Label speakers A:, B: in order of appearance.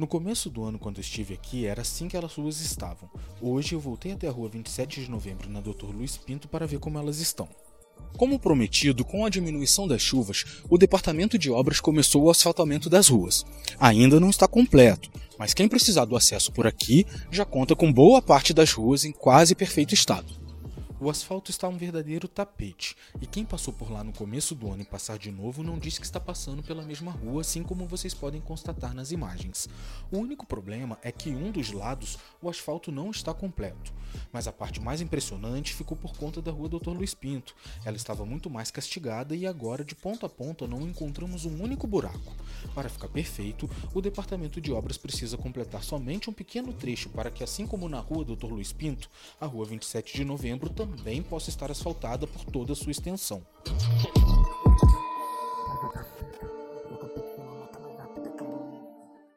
A: No começo do ano, quando estive aqui, era assim que as ruas estavam. Hoje eu voltei até a rua 27 de novembro na Dr. Luiz Pinto para ver como elas estão. Como prometido, com a diminuição das chuvas, o departamento de obras começou o asfaltamento das ruas. Ainda não está completo, mas quem precisar do acesso por aqui já conta com boa parte das ruas em quase perfeito estado. O asfalto está um verdadeiro tapete, e quem passou por lá no começo do ano e passar de novo não diz que está passando pela mesma rua, assim como vocês podem constatar nas imagens. O único problema é que um dos lados o asfalto não está completo, mas a parte mais impressionante ficou por conta da rua Dr. Luiz Pinto. Ela estava muito mais castigada e agora de ponta a ponta não encontramos um único buraco. Para ficar perfeito, o departamento de obras precisa completar somente um pequeno trecho para que assim como na rua Dr. Luiz Pinto, a rua 27 de novembro também também possa estar asfaltada por toda a sua extensão.